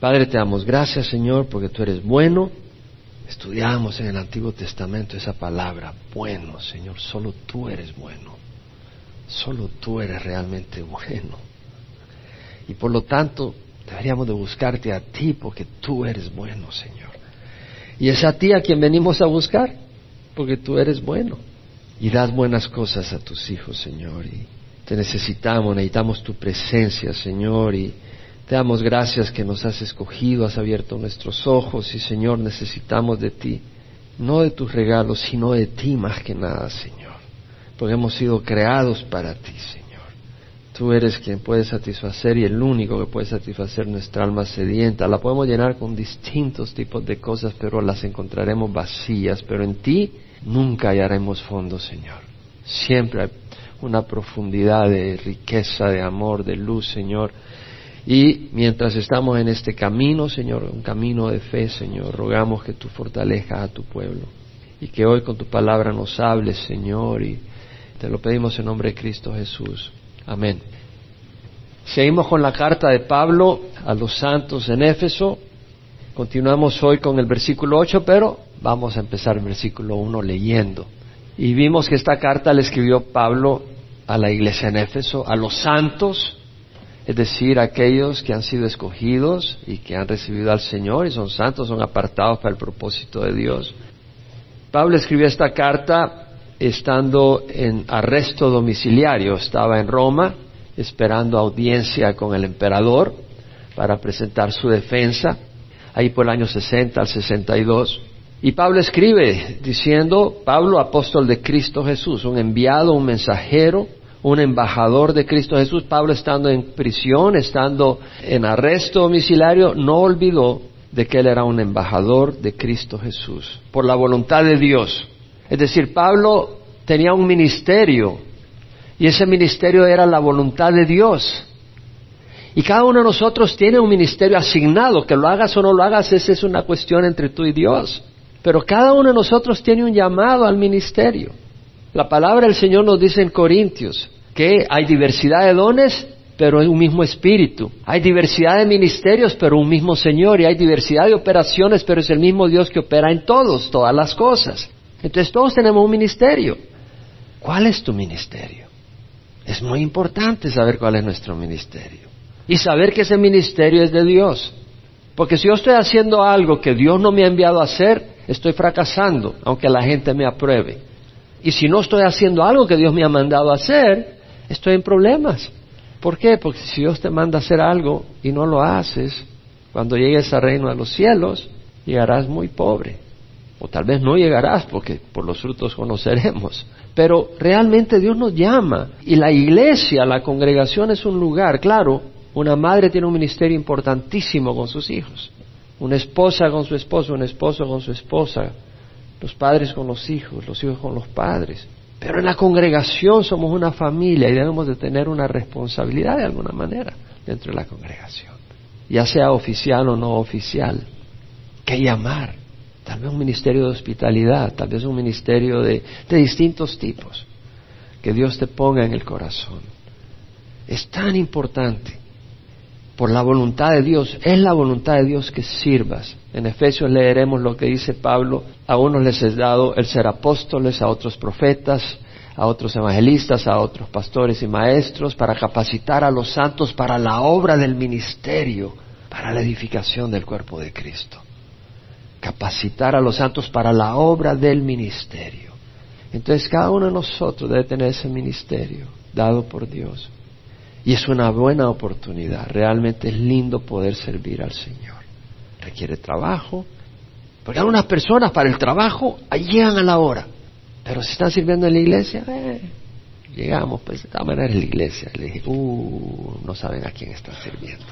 Padre, te damos gracias, Señor, porque tú eres bueno. Estudiamos en el Antiguo Testamento esa palabra, bueno, Señor, solo tú eres bueno. Solo tú eres realmente bueno. Y por lo tanto, deberíamos de buscarte a ti porque tú eres bueno, Señor. Y es a ti a quien venimos a buscar, porque tú eres bueno. Y das buenas cosas a tus hijos, Señor. Y te necesitamos, necesitamos tu presencia, Señor. Y te damos gracias que nos has escogido, has abierto nuestros ojos. Y, Señor, necesitamos de ti. No de tus regalos, sino de ti más que nada, Señor. Porque hemos sido creados para ti, Señor. Tú eres quien puede satisfacer y el único que puede satisfacer nuestra alma sedienta. La podemos llenar con distintos tipos de cosas, pero las encontraremos vacías. Pero en ti nunca hallaremos fondo, Señor. Siempre hay una profundidad de riqueza, de amor, de luz, Señor. Y mientras estamos en este camino, Señor, un camino de fe, Señor, rogamos que tú fortalezcas a tu pueblo y que hoy con tu palabra nos hables, Señor, y te lo pedimos en nombre de Cristo Jesús. Amén. Seguimos con la carta de Pablo a los santos en Éfeso. Continuamos hoy con el versículo 8, pero vamos a empezar el versículo 1 leyendo. Y vimos que esta carta le escribió Pablo a la iglesia en Éfeso, a los santos, es decir, aquellos que han sido escogidos y que han recibido al Señor y son santos, son apartados para el propósito de Dios. Pablo escribió esta carta estando en arresto domiciliario, estaba en Roma esperando audiencia con el emperador para presentar su defensa, ahí por el año 60 al 62. Y Pablo escribe diciendo, Pablo, apóstol de Cristo Jesús, un enviado, un mensajero, un embajador de Cristo Jesús, Pablo estando en prisión, estando en arresto domiciliario, no olvidó de que él era un embajador de Cristo Jesús, por la voluntad de Dios. Es decir, Pablo tenía un ministerio y ese ministerio era la voluntad de Dios. Y cada uno de nosotros tiene un ministerio asignado, que lo hagas o no lo hagas, esa es una cuestión entre tú y Dios. Pero cada uno de nosotros tiene un llamado al ministerio. La palabra del Señor nos dice en Corintios que hay diversidad de dones, pero hay un mismo espíritu. Hay diversidad de ministerios, pero un mismo Señor. Y hay diversidad de operaciones, pero es el mismo Dios que opera en todos, todas las cosas. Entonces todos tenemos un ministerio. ¿Cuál es tu ministerio? Es muy importante saber cuál es nuestro ministerio. Y saber que ese ministerio es de Dios. Porque si yo estoy haciendo algo que Dios no me ha enviado a hacer, estoy fracasando, aunque la gente me apruebe. Y si no estoy haciendo algo que Dios me ha mandado hacer, estoy en problemas. ¿Por qué? Porque si Dios te manda a hacer algo y no lo haces, cuando llegues al reino de los cielos, llegarás muy pobre. O tal vez no llegarás porque por los frutos conoceremos. Pero realmente Dios nos llama. Y la iglesia, la congregación es un lugar, claro, una madre tiene un ministerio importantísimo con sus hijos. Una esposa con su esposo, un esposo con su esposa. Los padres con los hijos, los hijos con los padres. Pero en la congregación somos una familia y debemos de tener una responsabilidad de alguna manera dentro de la congregación. Ya sea oficial o no oficial. ¿Qué llamar? tal vez un ministerio de hospitalidad, tal vez un ministerio de, distintos tipos que Dios te ponga en el corazón. Es tan importante por la voluntad de Dios, es la voluntad de Dios que sirvas. En Efesios leeremos lo que dice Pablo, a unos les es dado el ser apóstoles, a otros profetas, a otros evangelistas, a otros pastores y maestros, para capacitar a los santos para la obra del ministerio, para la edificación del cuerpo de Cristo capacitar a los santos para la obra del ministerio. Entonces cada uno de nosotros debe tener ese ministerio dado por Dios. Y es una buena oportunidad. Realmente es lindo poder servir al Señor. Requiere trabajo. Porque algunas personas para el trabajo llegan a la hora. Pero si están sirviendo en la iglesia, eh, llegamos, pues de todas maneras la iglesia. Le dije, uh, no saben a quién están sirviendo.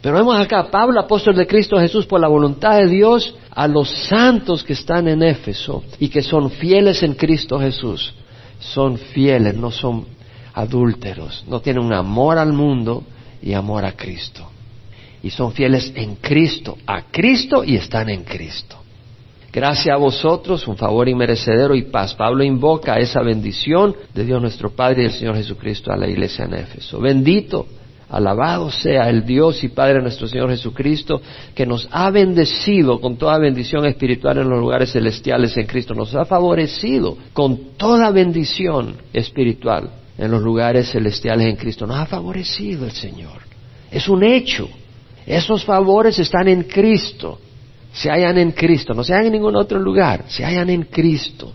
Pero vemos acá, Pablo, apóstol de Cristo Jesús, por la voluntad de Dios, a los santos que están en Éfeso y que son fieles en Cristo Jesús. Son fieles, no son adúlteros, no tienen un amor al mundo y amor a Cristo. Y son fieles en Cristo, a Cristo y están en Cristo. Gracias a vosotros, un favor inmerecedero y paz. Pablo invoca esa bendición de Dios nuestro Padre y del Señor Jesucristo a la iglesia en Éfeso. Bendito Alabado sea el Dios y Padre nuestro Señor Jesucristo, que nos ha bendecido con toda bendición espiritual en los lugares celestiales en Cristo. Nos ha favorecido con toda bendición espiritual en los lugares celestiales en Cristo. Nos ha favorecido el Señor. Es un hecho. Esos favores están en Cristo. Se hallan en Cristo. No se hallan en ningún otro lugar. Se hallan en Cristo.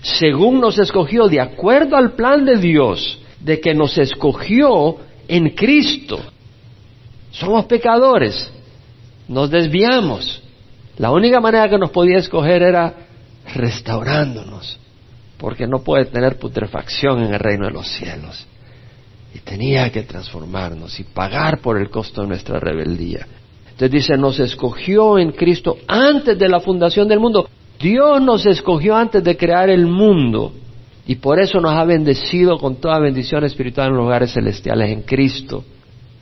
Según nos escogió, de acuerdo al plan de Dios, de que nos escogió en Cristo. Somos pecadores, nos desviamos. La única manera que nos podía escoger era restaurándonos, porque no puede tener putrefacción en el reino de los cielos. Y tenía que transformarnos y pagar por el costo de nuestra rebeldía. Entonces dice, nos escogió en Cristo antes de la fundación del mundo. Dios nos escogió antes de crear el mundo y por eso nos ha bendecido con toda bendición espiritual en los lugares celestiales en Cristo,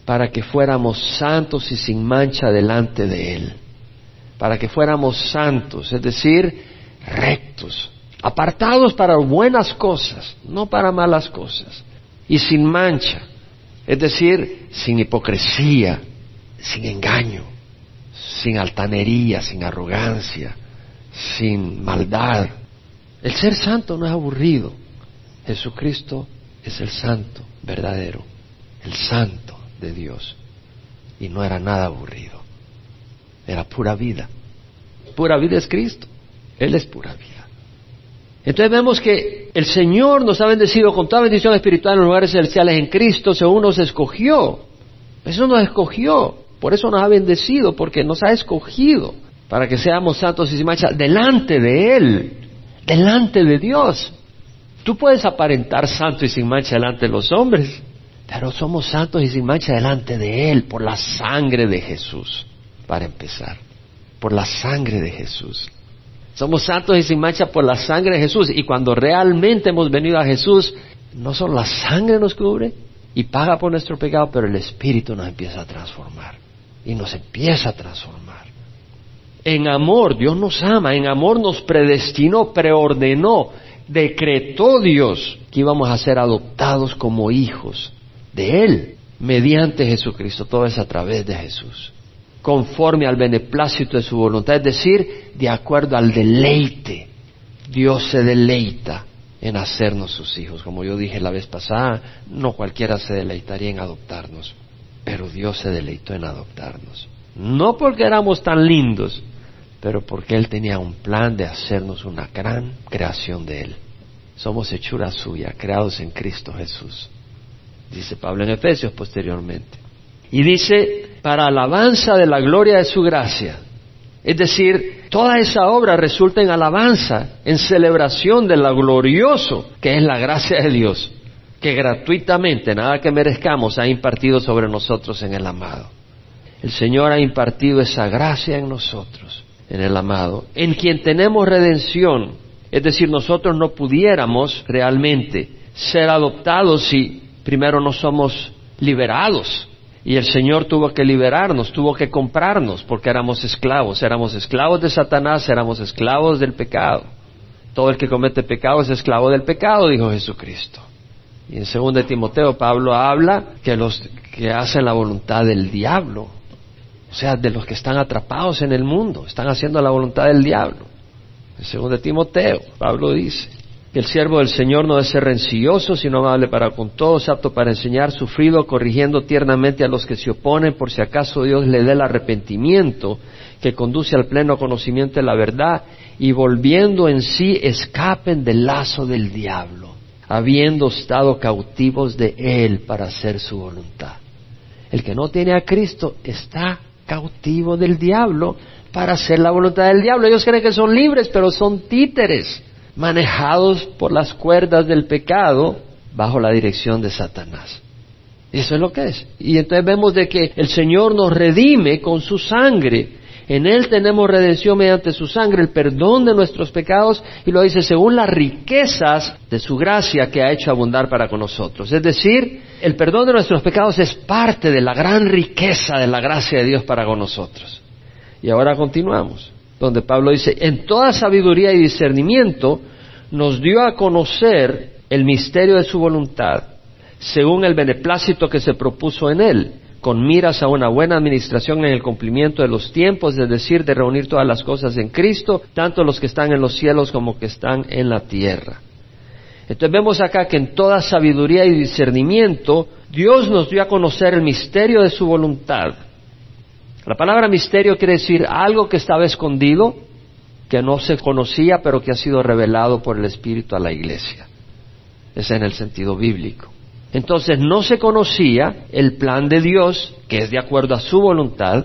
para que fuéramos santos y sin mancha delante de Él. Para que fuéramos santos, es decir, rectos, apartados para buenas cosas, no para malas cosas. Y sin mancha, es decir, sin hipocresía, sin engaño, sin altanería, sin arrogancia, sin maldad, el ser santo no es aburrido. Jesucristo es el santo verdadero, el santo de Dios. Y no era nada aburrido. Era pura vida. Pura vida es Cristo. Él es pura vida. Entonces vemos que el Señor nos ha bendecido con toda bendición espiritual en los lugares celestiales en Cristo según nos escogió. Eso nos escogió. Por eso nos ha bendecido, porque nos ha escogido para que seamos santos y sin mancha delante de Él delante de Dios. Tú puedes aparentar santo y sin mancha delante de los hombres, pero somos santos y sin mancha delante de Él por la sangre de Jesús, para empezar, por la sangre de Jesús. Somos santos y sin mancha por la sangre de Jesús. Y cuando realmente hemos venido a Jesús, no solo la sangre nos cubre y paga por nuestro pecado, pero el Espíritu nos empieza a transformar. Y nos empieza a transformar. En amor, Dios nos ama, en amor nos predestinó, preordenó, decretó Dios que íbamos a ser adoptados como hijos de Él, mediante Jesucristo, todo es a través de Jesús, conforme al beneplácito de su voluntad, es decir, de acuerdo al deleite. Dios se deleita en hacernos sus hijos. Como yo dije la vez pasada, no cualquiera se deleitaría en adoptarnos, pero Dios se deleitó en adoptarnos. No porque éramos tan lindos, pero porque Él tenía un plan de hacernos una gran creación de Él. Somos hechura suya, creados en Cristo Jesús. Dice Pablo en Efesios posteriormente. Y dice, para alabanza de la gloria de su gracia. Es decir, toda esa obra resulta en alabanza, en celebración de lo glorioso que es la gracia de Dios, que gratuitamente, nada que merezcamos, ha impartido sobre nosotros en el amado. El Señor ha impartido esa gracia en nosotros en el amado, en quien tenemos redención. Es decir, nosotros no pudiéramos realmente ser adoptados si primero no somos liberados. Y el Señor tuvo que liberarnos, tuvo que comprarnos, porque éramos esclavos, éramos esclavos de Satanás, éramos esclavos del pecado. Todo el que comete pecado es esclavo del pecado, dijo Jesucristo. Y en 2 Timoteo Pablo habla que los que hacen la voluntad del diablo o sea, de los que están atrapados en el mundo, están haciendo la voluntad del diablo. En segundo de Timoteo, Pablo dice que el siervo del Señor no debe ser rencilloso, sino amable para con todos, apto para enseñar, sufrido, corrigiendo tiernamente a los que se oponen, por si acaso Dios le dé el arrepentimiento que conduce al pleno conocimiento de la verdad, y volviendo en sí escapen del lazo del diablo, habiendo estado cautivos de él para hacer su voluntad. El que no tiene a Cristo está cautivo del diablo para hacer la voluntad del diablo. Ellos creen que son libres, pero son títeres, manejados por las cuerdas del pecado bajo la dirección de Satanás. Eso es lo que es. Y entonces vemos de que el Señor nos redime con su sangre. En Él tenemos redención mediante su sangre, el perdón de nuestros pecados, y lo dice según las riquezas de su gracia que ha hecho abundar para con nosotros. Es decir, el perdón de nuestros pecados es parte de la gran riqueza de la gracia de Dios para con nosotros. Y ahora continuamos, donde Pablo dice, en toda sabiduría y discernimiento nos dio a conocer el misterio de su voluntad, según el beneplácito que se propuso en él, con miras a una buena administración en el cumplimiento de los tiempos, es decir, de reunir todas las cosas en Cristo, tanto los que están en los cielos como que están en la tierra. Entonces vemos acá que en toda sabiduría y discernimiento Dios nos dio a conocer el misterio de su voluntad. La palabra misterio quiere decir algo que estaba escondido, que no se conocía, pero que ha sido revelado por el Espíritu a la iglesia. Es en el sentido bíblico. Entonces no se conocía el plan de Dios, que es de acuerdo a su voluntad,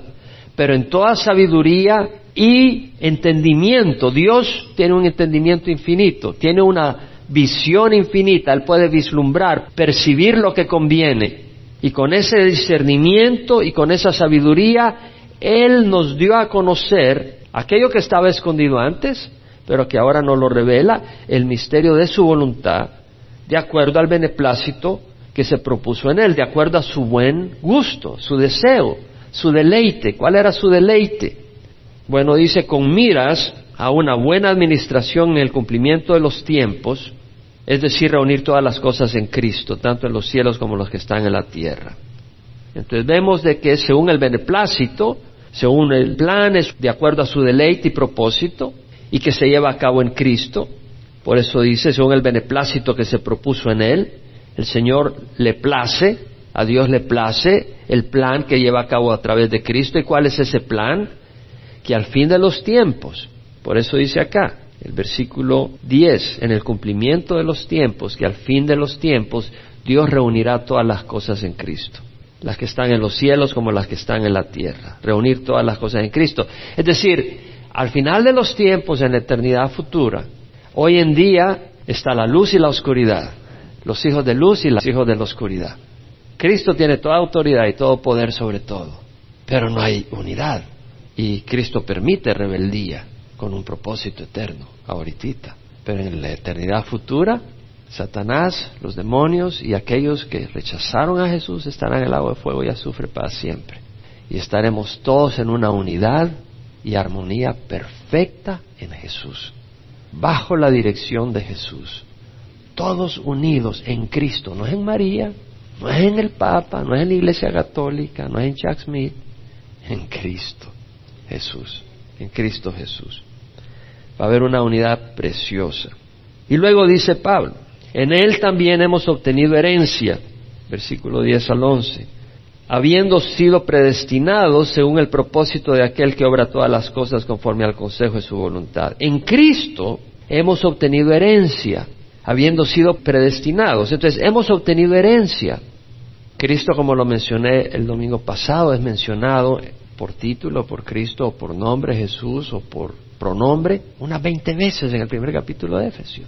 pero en toda sabiduría y entendimiento, Dios tiene un entendimiento infinito, tiene una visión infinita, Él puede vislumbrar, percibir lo que conviene. Y con ese discernimiento y con esa sabiduría, Él nos dio a conocer aquello que estaba escondido antes, pero que ahora nos lo revela, el misterio de su voluntad, de acuerdo al beneplácito que se propuso en él, de acuerdo a su buen gusto, su deseo, su deleite. ¿Cuál era su deleite? Bueno, dice, con miras a una buena administración en el cumplimiento de los tiempos, es decir, reunir todas las cosas en Cristo, tanto en los cielos como los que están en la tierra. Entonces vemos de que según el beneplácito, según el plan, es de acuerdo a su deleite y propósito, y que se lleva a cabo en Cristo. Por eso dice, según el beneplácito que se propuso en Él, el Señor le place, a Dios le place el plan que lleva a cabo a través de Cristo. ¿Y cuál es ese plan? Que al fin de los tiempos, por eso dice acá, el versículo 10, en el cumplimiento de los tiempos, que al fin de los tiempos Dios reunirá todas las cosas en Cristo, las que están en los cielos como las que están en la tierra, reunir todas las cosas en Cristo. Es decir, al final de los tiempos, en la eternidad futura, hoy en día está la luz y la oscuridad, los hijos de luz y los hijos de la oscuridad. Cristo tiene toda autoridad y todo poder sobre todo, pero no hay unidad. Y Cristo permite rebeldía con un propósito eterno, ahorita. Pero en la eternidad futura, Satanás, los demonios y aquellos que rechazaron a Jesús estarán en el agua de fuego y azufre para siempre. Y estaremos todos en una unidad y armonía perfecta en Jesús, bajo la dirección de Jesús todos unidos en Cristo, no es en María, no es en el Papa, no es en la Iglesia Católica, no es en Chuck Smith, en Cristo Jesús, en Cristo Jesús. Va a haber una unidad preciosa. Y luego dice Pablo, en Él también hemos obtenido herencia, versículo 10 al 11, habiendo sido predestinados según el propósito de aquel que obra todas las cosas conforme al consejo de su voluntad. En Cristo hemos obtenido herencia habiendo sido predestinados. Entonces, hemos obtenido herencia. Cristo, como lo mencioné el domingo pasado, es mencionado por título, por Cristo, o por nombre Jesús, o por pronombre, unas veinte veces en el primer capítulo de Efesios.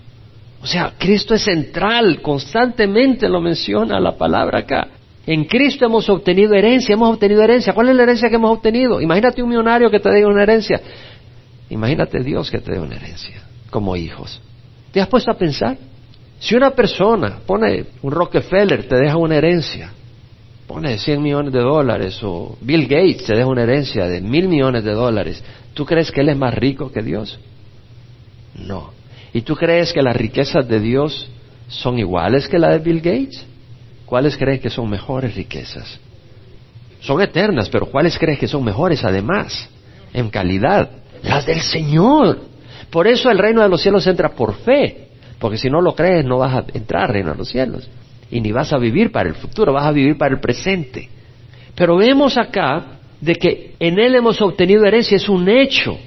O sea, Cristo es central, constantemente lo menciona la palabra acá. En Cristo hemos obtenido herencia, hemos obtenido herencia. ¿Cuál es la herencia que hemos obtenido? Imagínate un millonario que te dé una herencia. Imagínate Dios que te dé una herencia, como hijos. ¿Te has puesto a pensar? Si una persona pone un Rockefeller, te deja una herencia, pone 100 millones de dólares, o Bill Gates te deja una herencia de mil millones de dólares, ¿tú crees que él es más rico que Dios? No. ¿Y tú crees que las riquezas de Dios son iguales que las de Bill Gates? ¿Cuáles crees que son mejores riquezas? Son eternas, pero ¿cuáles crees que son mejores además? En calidad. Las del Señor. Por eso el reino de los cielos entra por fe. Porque si no lo crees, no vas a entrar al reino de los cielos. Y ni vas a vivir para el futuro, vas a vivir para el presente. Pero vemos acá de que en Él hemos obtenido herencia, es un hecho.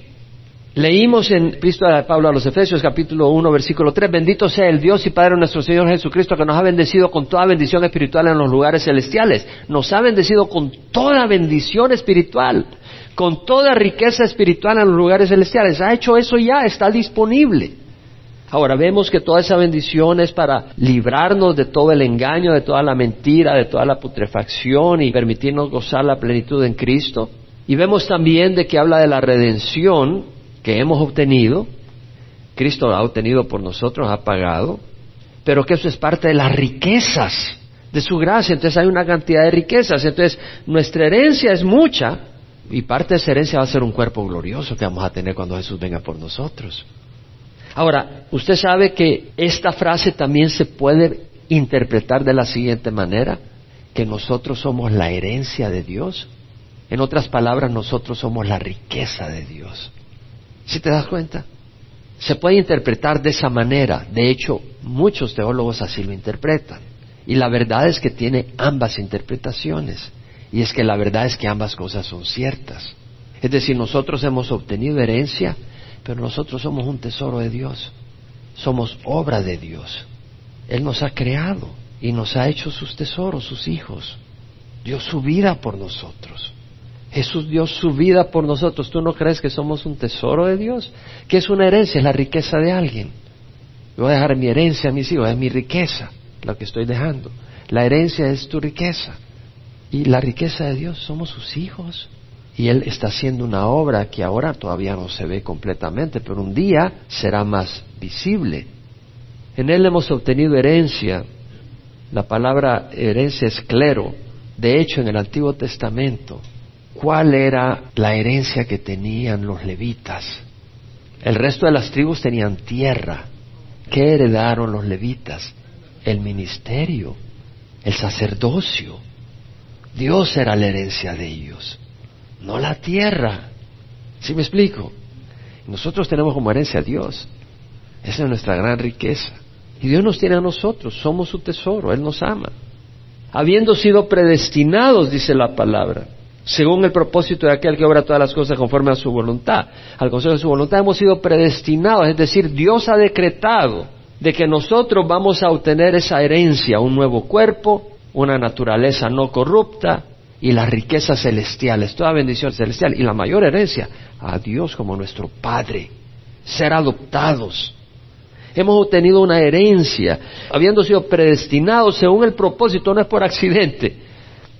Leímos en Cristo de Pablo a los Efesios capítulo 1 versículo 3, bendito sea el Dios y Padre nuestro Señor Jesucristo que nos ha bendecido con toda bendición espiritual en los lugares celestiales. Nos ha bendecido con toda bendición espiritual, con toda riqueza espiritual en los lugares celestiales. Ha hecho eso ya, está disponible. Ahora vemos que toda esa bendición es para librarnos de todo el engaño, de toda la mentira, de toda la putrefacción y permitirnos gozar la plenitud en Cristo. Y vemos también de que habla de la redención que hemos obtenido. Cristo ha obtenido por nosotros, ha pagado, pero que eso es parte de las riquezas de su gracia. Entonces hay una cantidad de riquezas. Entonces nuestra herencia es mucha y parte de esa herencia va a ser un cuerpo glorioso que vamos a tener cuando Jesús venga por nosotros. Ahora, usted sabe que esta frase también se puede interpretar de la siguiente manera, que nosotros somos la herencia de Dios. En otras palabras, nosotros somos la riqueza de Dios. ¿Sí te das cuenta? Se puede interpretar de esa manera. De hecho, muchos teólogos así lo interpretan. Y la verdad es que tiene ambas interpretaciones. Y es que la verdad es que ambas cosas son ciertas. Es decir, nosotros hemos obtenido herencia, pero nosotros somos un tesoro de Dios. Somos obra de Dios. Él nos ha creado y nos ha hecho sus tesoros, sus hijos. Dio su vida por nosotros. Jesús dio su vida por nosotros. ¿Tú no crees que somos un tesoro de Dios? Que es una herencia, es la riqueza de alguien. Voy a dejar mi herencia a mis hijos, es mi riqueza lo que estoy dejando. La herencia es tu riqueza. Y la riqueza de Dios somos sus hijos. Y Él está haciendo una obra que ahora todavía no se ve completamente, pero un día será más visible. En Él hemos obtenido herencia. La palabra herencia es clero. De hecho, en el Antiguo Testamento, ¿cuál era la herencia que tenían los levitas? El resto de las tribus tenían tierra. ¿Qué heredaron los levitas? El ministerio, el sacerdocio. Dios era la herencia de ellos, no la tierra. ¿Sí me explico? Nosotros tenemos como herencia a Dios. Esa es nuestra gran riqueza. Y Dios nos tiene a nosotros, somos su tesoro, Él nos ama. Habiendo sido predestinados, dice la palabra, según el propósito de aquel que obra todas las cosas conforme a su voluntad. Al consejo de su voluntad hemos sido predestinados, es decir, Dios ha decretado de que nosotros vamos a obtener esa herencia, un nuevo cuerpo, una naturaleza no corrupta y las riquezas celestiales, toda bendición celestial y la mayor herencia, a Dios como nuestro Padre, ser adoptados. Hemos obtenido una herencia, habiendo sido predestinados según el propósito, no es por accidente,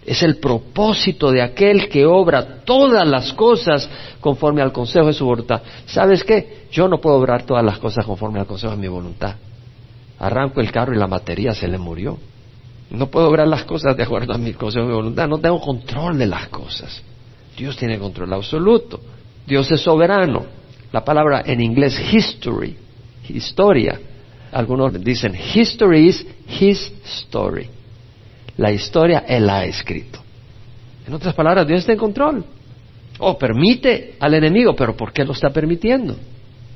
es el propósito de aquel que obra todas las cosas conforme al consejo de su voluntad. ¿Sabes qué? Yo no puedo obrar todas las cosas conforme al consejo de mi voluntad. Arranco el carro y la batería se le murió. No puedo obrar las cosas de acuerdo a mi consejo de voluntad. No tengo control de las cosas. Dios tiene control absoluto. Dios es soberano. La palabra en inglés history, historia. Algunos dicen history is his story. La historia Él la ha escrito. En otras palabras, Dios está en control. O permite al enemigo, pero ¿por qué lo está permitiendo?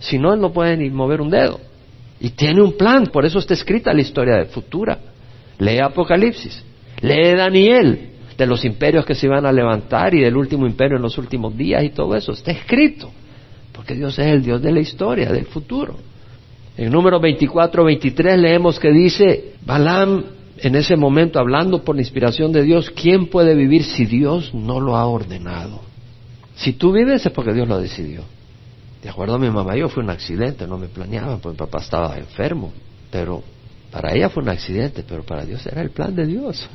Si no, Él no puede ni mover un dedo. Y tiene un plan, por eso está escrita la historia futura. Lee Apocalipsis, lee Daniel, de los imperios que se iban a levantar y del último imperio en los últimos días y todo eso. Está escrito, porque Dios es el Dios de la historia, del futuro. En número 24, 23 leemos que dice, Balaam en ese momento hablando por la inspiración de Dios, ¿quién puede vivir si Dios no lo ha ordenado? Si tú vives es porque Dios lo decidió. De acuerdo a mi mamá, yo fue un accidente, no me planeaban, porque mi papá estaba enfermo, pero para ella fue un accidente, pero para Dios era el plan de Dios.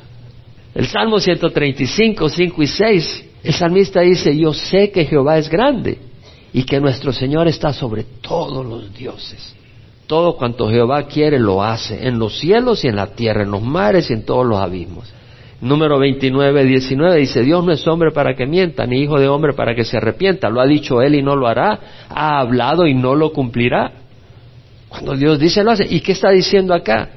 El Salmo 135, 5 y 6, el salmista dice, yo sé que Jehová es grande y que nuestro Señor está sobre todos los dioses. Todo cuanto Jehová quiere lo hace, en los cielos y en la tierra, en los mares y en todos los abismos. Número 29, 19 dice, Dios no es hombre para que mienta, ni hijo de hombre para que se arrepienta. Lo ha dicho él y no lo hará, ha hablado y no lo cumplirá. Cuando Dios dice, lo hace. ¿Y qué está diciendo acá?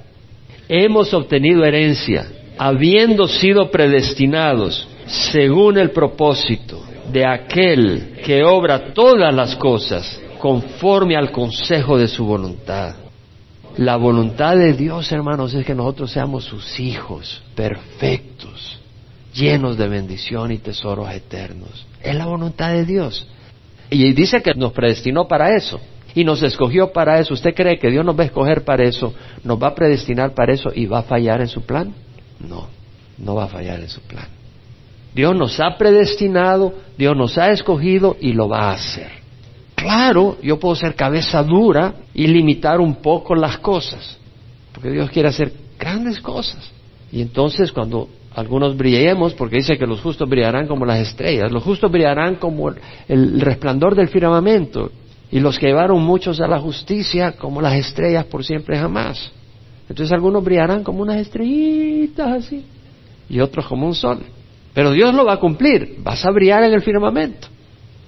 Hemos obtenido herencia, habiendo sido predestinados según el propósito de aquel que obra todas las cosas conforme al consejo de su voluntad. La voluntad de Dios, hermanos, es que nosotros seamos sus hijos perfectos, llenos de bendición y tesoros eternos. Es la voluntad de Dios. Y dice que nos predestinó para eso y nos escogió para eso. ¿Usted cree que Dios nos va a escoger para eso, nos va a predestinar para eso y va a fallar en su plan? No, no va a fallar en su plan. Dios nos ha predestinado, Dios nos ha escogido y lo va a hacer. Claro, yo puedo ser cabeza dura y limitar un poco las cosas, porque Dios quiere hacer grandes cosas. Y entonces cuando algunos brillemos, porque dice que los justos brillarán como las estrellas, los justos brillarán como el, resplandor del firmamento, y los que llevaron muchos a la justicia como las estrellas por siempre jamás. Entonces algunos brillarán como unas estrellitas así y otros como un sol. Pero Dios lo va a cumplir, vas a brillar en el firmamento.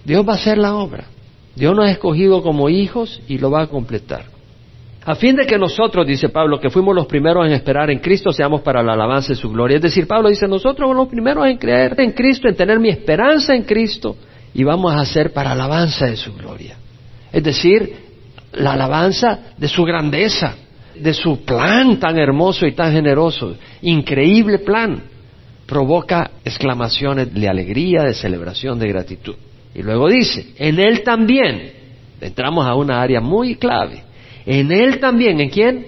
Dios va a hacer la obra. Dios nos ha escogido como hijos y lo va a completar. A fin de que nosotros, dice Pablo, que fuimos los primeros en esperar en Cristo, seamos para la alabanza de su gloria. Es decir, Pablo dice, nosotros somos los primeros en creer en Cristo, en tener mi esperanza en Cristo, y vamos a hacer para alabanza de su gloria. Es decir, la alabanza de su grandeza, de su plan tan hermoso y tan generoso, increíble plan, provoca exclamaciones de alegría, de celebración, de gratitud. Y luego dice, en Él también, entramos a una área muy clave, en Él también, ¿en quién?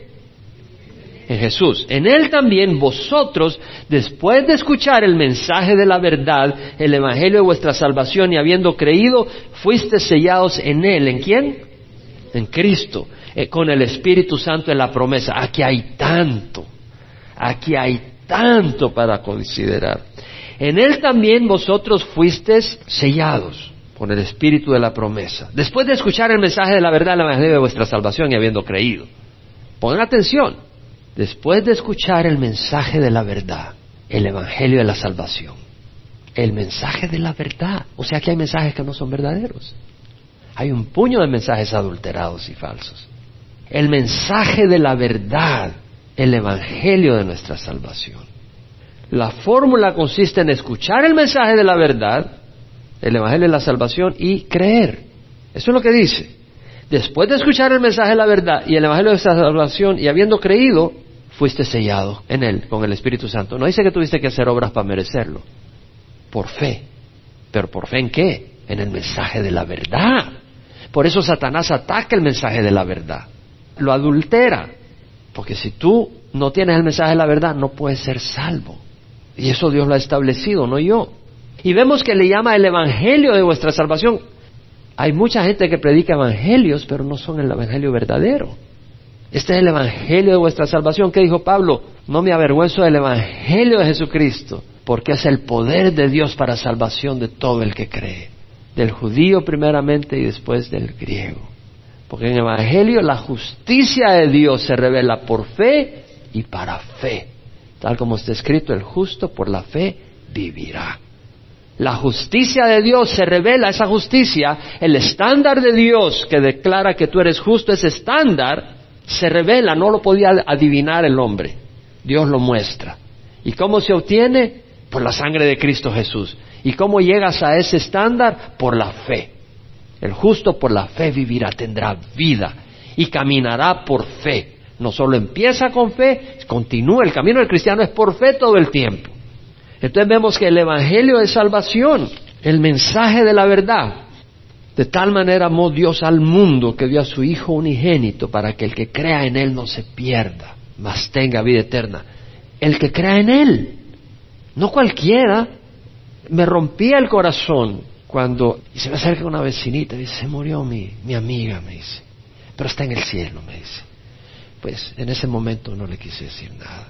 En Jesús. En Él también vosotros, después de escuchar el mensaje de la verdad, el Evangelio de vuestra salvación y habiendo creído, fuiste sellados en Él. ¿En quién? En Cristo, eh, con el Espíritu Santo en la promesa. Aquí hay tanto, aquí hay tanto para considerar. En Él también vosotros fuisteis sellados con el espíritu de la promesa. Después de escuchar el mensaje de la verdad, el evangelio de vuestra salvación y habiendo creído. Pongan atención. Después de escuchar el mensaje de la verdad, el evangelio de la salvación, el mensaje de la verdad. O sea que hay mensajes que no son verdaderos. Hay un puño de mensajes adulterados y falsos. El mensaje de la verdad, el evangelio de nuestra salvación. La fórmula consiste en escuchar el mensaje de la verdad, el Evangelio de la salvación y creer. Eso es lo que dice. Después de escuchar el mensaje de la verdad y el Evangelio de la salvación y habiendo creído, fuiste sellado en él con el Espíritu Santo. No dice que tuviste que hacer obras para merecerlo. Por fe. Pero por fe en qué? En el mensaje de la verdad. Por eso Satanás ataca el mensaje de la verdad. Lo adultera. Porque si tú no tienes el mensaje de la verdad, no puedes ser salvo. Y eso Dios lo ha establecido, no yo. Y vemos que le llama el Evangelio de vuestra salvación. Hay mucha gente que predica evangelios, pero no son el Evangelio verdadero. Este es el Evangelio de vuestra salvación. ¿Qué dijo Pablo? No me avergüenzo del Evangelio de Jesucristo, porque es el poder de Dios para salvación de todo el que cree. Del judío primeramente y después del griego. Porque en el Evangelio la justicia de Dios se revela por fe y para fe. Tal como está escrito, el justo por la fe vivirá. La justicia de Dios se revela, esa justicia, el estándar de Dios que declara que tú eres justo, ese estándar se revela, no lo podía adivinar el hombre. Dios lo muestra. ¿Y cómo se obtiene? Por la sangre de Cristo Jesús. ¿Y cómo llegas a ese estándar? Por la fe. El justo por la fe vivirá, tendrá vida y caminará por fe. No solo empieza con fe, continúa. El camino del cristiano es por fe todo el tiempo. Entonces vemos que el Evangelio de salvación, el mensaje de la verdad, de tal manera amó Dios al mundo que dio a su Hijo unigénito para que el que crea en Él no se pierda, mas tenga vida eterna. El que crea en Él, no cualquiera. Me rompía el corazón cuando y se me acerca una vecinita y dice, se murió mi, mi amiga, me dice, pero está en el cielo, me dice. Pues en ese momento no le quise decir nada.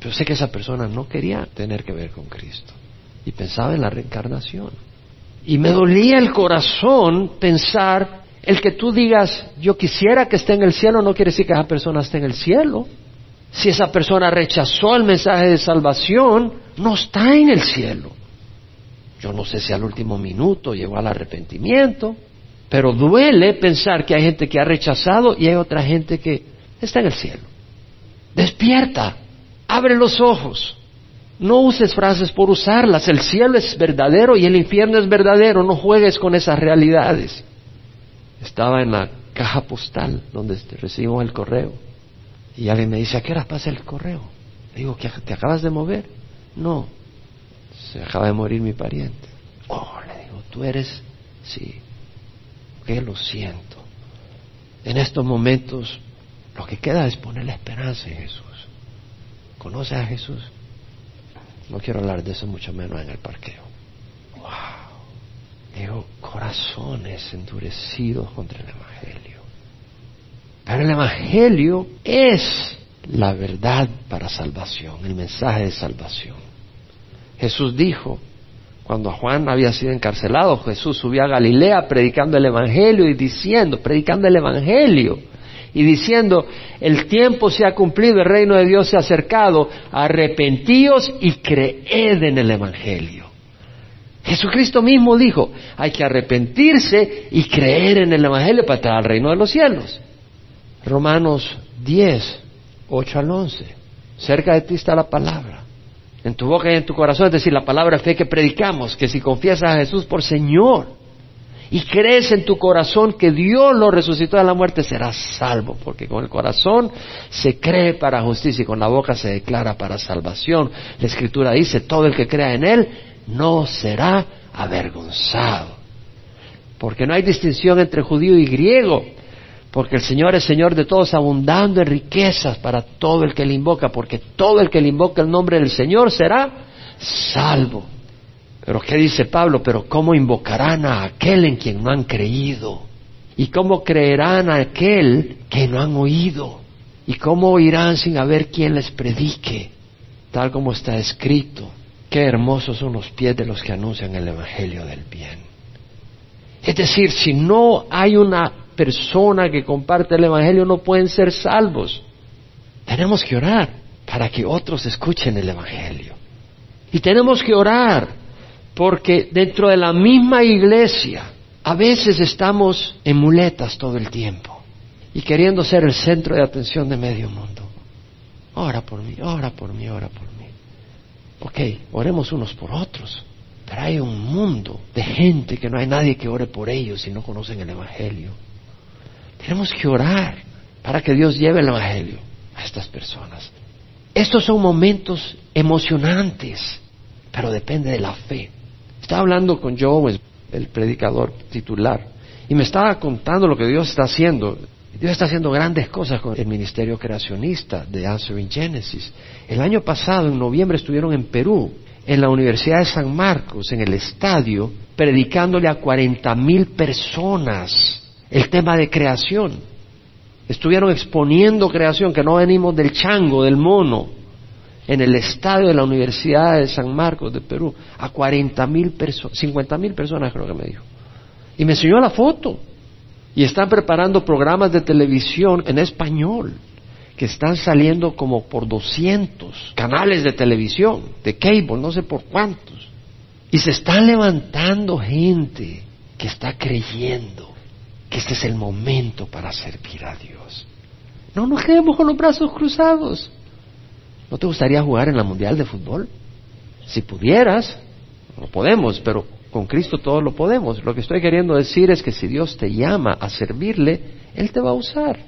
Yo sé que esa persona no quería tener que ver con Cristo y pensaba en la reencarnación. Y me dolía el corazón pensar, el que tú digas, yo quisiera que esté en el cielo, no quiere decir que esa persona esté en el cielo. Si esa persona rechazó el mensaje de salvación, no está en el cielo. Yo no sé si al último minuto llegó al arrepentimiento, pero duele pensar que hay gente que ha rechazado y hay otra gente que está en el cielo. Despierta, Abre los ojos. No uses frases por usarlas. El cielo es verdadero y el infierno es verdadero. No juegues con esas realidades. Estaba en la caja postal donde recibimos el correo. Y alguien me dice, ¿a qué hora pasa el correo? Le digo, ¿te acabas de mover? No, se acaba de morir mi pariente. Oh, le digo, tú eres, sí, que lo siento. En estos momentos lo que queda es poner la esperanza en Jesús. ¿Conoce a Jesús? No quiero hablar de eso mucho menos en el parqueo. ¡Wow! Digo, corazones endurecidos contra el Evangelio. Pero el Evangelio es la verdad para salvación, el mensaje de salvación. Jesús dijo, cuando Juan había sido encarcelado, Jesús subió a Galilea predicando el Evangelio y diciendo, predicando el Evangelio y diciendo, el tiempo se ha cumplido, el reino de Dios se ha acercado, arrepentíos y creed en el Evangelio. Jesucristo mismo dijo, hay que arrepentirse y creer en el Evangelio para entrar al reino de los cielos. Romanos 10, 8 al 11. Cerca de ti está la palabra. En tu boca y en tu corazón, es decir, la palabra fe que predicamos, que si confiesas a Jesús por Señor y crees en tu corazón que Dios lo resucitó de la muerte, serás salvo, porque con el corazón se cree para justicia y con la boca se declara para salvación. La Escritura dice, todo el que crea en Él no será avergonzado, porque no hay distinción entre judío y griego, porque el Señor es Señor de todos, abundando en riquezas para todo el que le invoca, porque todo el que le invoca el nombre del Señor será salvo. Pero ¿qué dice Pablo? Pero ¿cómo invocarán a aquel en quien no han creído? ¿Y cómo creerán a aquel que no han oído? ¿Y cómo oirán sin haber quien les predique? Tal como está escrito, qué hermosos son los pies de los que anuncian el Evangelio del bien. Es decir, si no hay una persona que comparte el Evangelio no pueden ser salvos. Tenemos que orar para que otros escuchen el Evangelio. Y tenemos que orar porque dentro de la misma iglesia a veces estamos en muletas todo el tiempo y queriendo ser el centro de atención de medio mundo. Ora por mí, ora por mí, ora por mí. Ok, oremos unos por otros. Pero hay un mundo de gente que no hay nadie que ore por ellos si no conocen el Evangelio. Tenemos que orar para que Dios lleve el Evangelio a estas personas. Estos son momentos emocionantes, pero depende de la fe. Estaba hablando con Joe, el predicador titular, y me estaba contando lo que Dios está haciendo. Dios está haciendo grandes cosas con el ministerio creacionista de Answering Genesis. El año pasado, en noviembre, estuvieron en Perú, en la Universidad de San Marcos, en el estadio, predicándole a cuarenta mil personas el tema de creación. Estuvieron exponiendo creación, que no venimos del chango, del mono, en el estadio de la Universidad de San Marcos de Perú, a cuarenta mil personas, cincuenta mil personas creo que me dijo. Y me enseñó la foto. Y están preparando programas de televisión en español, que están saliendo como por 200 canales de televisión, de cable, no sé por cuántos. Y se están levantando gente que está creyendo que este es el momento para servir a Dios. No nos quedemos con los brazos cruzados. ¿No te gustaría jugar en la Mundial de Fútbol? Si pudieras, no podemos, pero con Cristo todo lo podemos. Lo que estoy queriendo decir es que si Dios te llama a servirle, Él te va a usar.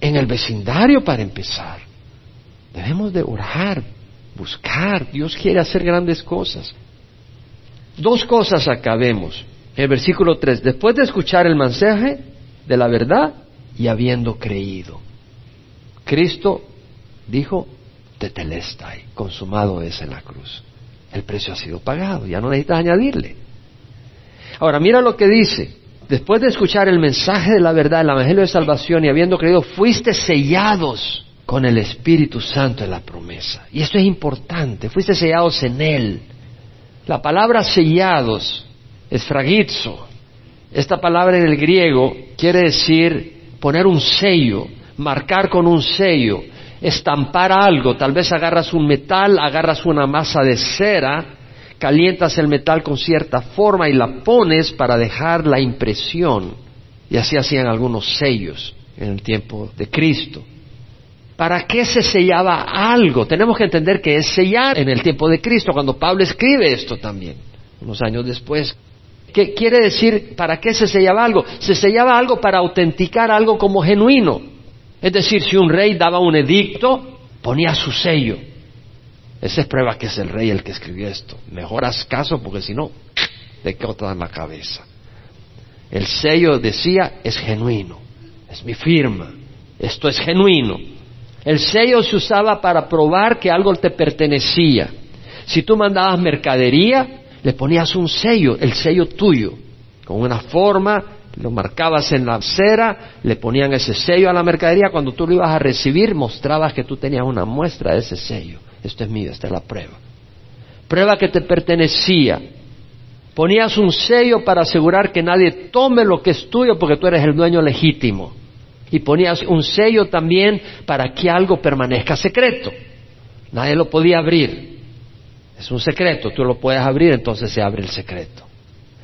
En el vecindario para empezar. Debemos de orar, buscar. Dios quiere hacer grandes cosas. Dos cosas acabemos el versículo 3, después de escuchar el mensaje de la verdad y habiendo creído. Cristo dijo, tetelestai, consumado es en la cruz. El precio ha sido pagado, ya no necesitas añadirle. Ahora, mira lo que dice. Después de escuchar el mensaje de la verdad, el Evangelio de Salvación y habiendo creído, fuiste sellados con el Espíritu Santo en la promesa. Y esto es importante, fuiste sellados en Él. La palabra sellados es fragizo. Esta palabra en el griego quiere decir poner un sello, marcar con un sello, estampar algo. Tal vez agarras un metal, agarras una masa de cera, calientas el metal con cierta forma y la pones para dejar la impresión. Y así hacían algunos sellos en el tiempo de Cristo. ¿Para qué se sellaba algo? Tenemos que entender que es sellar en el tiempo de Cristo, cuando Pablo escribe esto también, unos años después. ¿Qué quiere decir para qué se sellaba algo? Se sellaba algo para autenticar algo como genuino. Es decir, si un rey daba un edicto, ponía su sello. Esa es prueba que es el rey el que escribió esto. Mejor haz caso porque si no, te corta en la cabeza. El sello decía es genuino, es mi firma, esto es genuino. El sello se usaba para probar que algo te pertenecía. Si tú mandabas mercadería, le ponías un sello, el sello tuyo, con una forma, lo marcabas en la cera, le ponían ese sello a la mercadería, cuando tú lo ibas a recibir mostrabas que tú tenías una muestra de ese sello. Esto es mío, esta es la prueba. Prueba que te pertenecía. Ponías un sello para asegurar que nadie tome lo que es tuyo porque tú eres el dueño legítimo. Y ponías un sello también para que algo permanezca secreto. Nadie lo podía abrir. Es un secreto, tú lo puedes abrir, entonces se abre el secreto.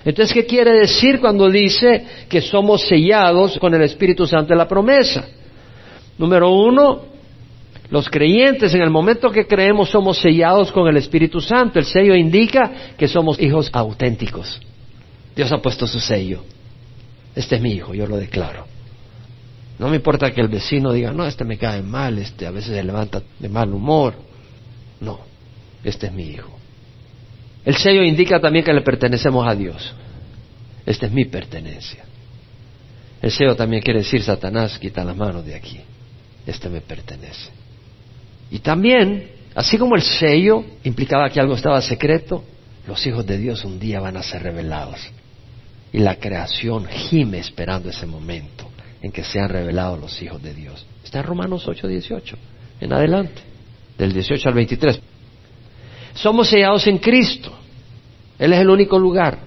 Entonces, ¿qué quiere decir cuando dice que somos sellados con el Espíritu Santo de la promesa? Número uno, los creyentes en el momento que creemos somos sellados con el Espíritu Santo. El sello indica que somos hijos auténticos. Dios ha puesto su sello. Este es mi hijo, yo lo declaro. No me importa que el vecino diga, no, este me cae mal, este a veces se levanta de mal humor. No, este es mi hijo. El sello indica también que le pertenecemos a Dios. Esta es mi pertenencia. El sello también quiere decir, Satanás, quita las manos de aquí. Este me pertenece. Y también, así como el sello implicaba que algo estaba secreto, los hijos de Dios un día van a ser revelados. Y la creación gime esperando ese momento en que sean revelados los hijos de Dios. Está en Romanos 8, 18, en adelante, del 18 al 23. Somos sellados en Cristo. Él es el único lugar.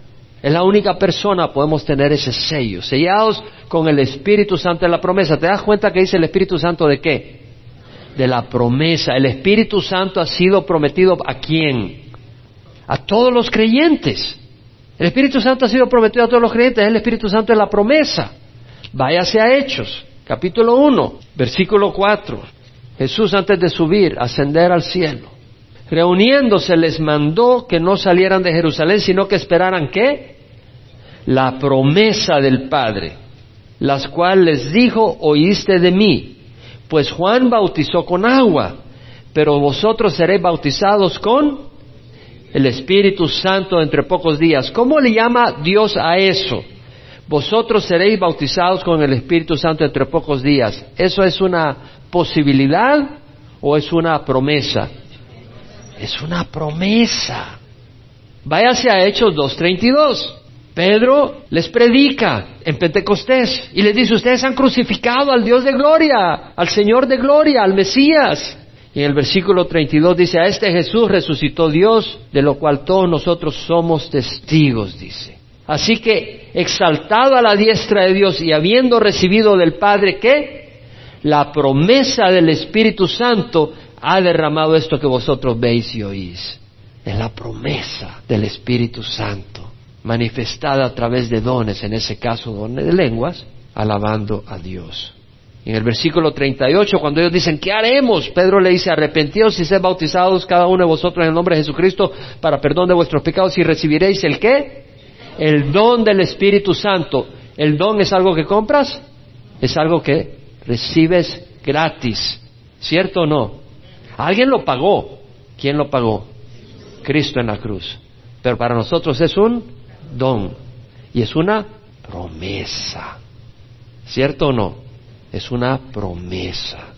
Es la única persona podemos tener ese sello. Sellados con el Espíritu Santo de la promesa. ¿Te das cuenta que dice el Espíritu Santo de qué? De la promesa. El Espíritu Santo ha sido prometido a quién? A todos los creyentes. El Espíritu Santo ha sido prometido a todos los creyentes. Es el Espíritu Santo de la promesa. Váyase a Hechos, capítulo 1, versículo 4. Jesús antes de subir, ascender al cielo, reuniéndose les mandó que no salieran de Jerusalén, sino que esperaran qué? La promesa del Padre, las cuales les dijo, oíste de mí, pues Juan bautizó con agua, pero vosotros seréis bautizados con el Espíritu Santo entre pocos días. ¿Cómo le llama Dios a eso? Vosotros seréis bautizados con el Espíritu Santo entre pocos días. ¿Eso es una posibilidad o es una promesa? Es una promesa. Váyase a Hechos 2.32. Pedro les predica en Pentecostés y les dice, ustedes han crucificado al Dios de gloria, al Señor de gloria, al Mesías. Y en el versículo 32 dice, a este Jesús resucitó Dios, de lo cual todos nosotros somos testigos, dice. Así que, exaltado a la diestra de Dios y habiendo recibido del Padre, ¿qué? La promesa del Espíritu Santo ha derramado esto que vosotros veis y oís. Es la promesa del Espíritu Santo, manifestada a través de dones, en ese caso dones de lenguas, alabando a Dios. En el versículo 38, cuando ellos dicen, ¿qué haremos? Pedro le dice, arrepentíos y sed bautizados cada uno de vosotros en el nombre de Jesucristo para perdón de vuestros pecados y recibiréis el qué? El don del Espíritu Santo. ¿El don es algo que compras? Es algo que recibes gratis. ¿Cierto o no? Alguien lo pagó. ¿Quién lo pagó? Cristo en la cruz. Pero para nosotros es un don y es una promesa. ¿Cierto o no? Es una promesa.